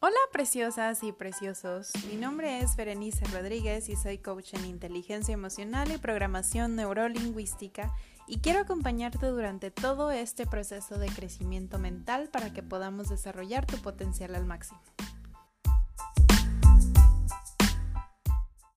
Hola preciosas y preciosos, mi nombre es Berenice Rodríguez y soy coach en inteligencia emocional y programación neurolingüística y quiero acompañarte durante todo este proceso de crecimiento mental para que podamos desarrollar tu potencial al máximo.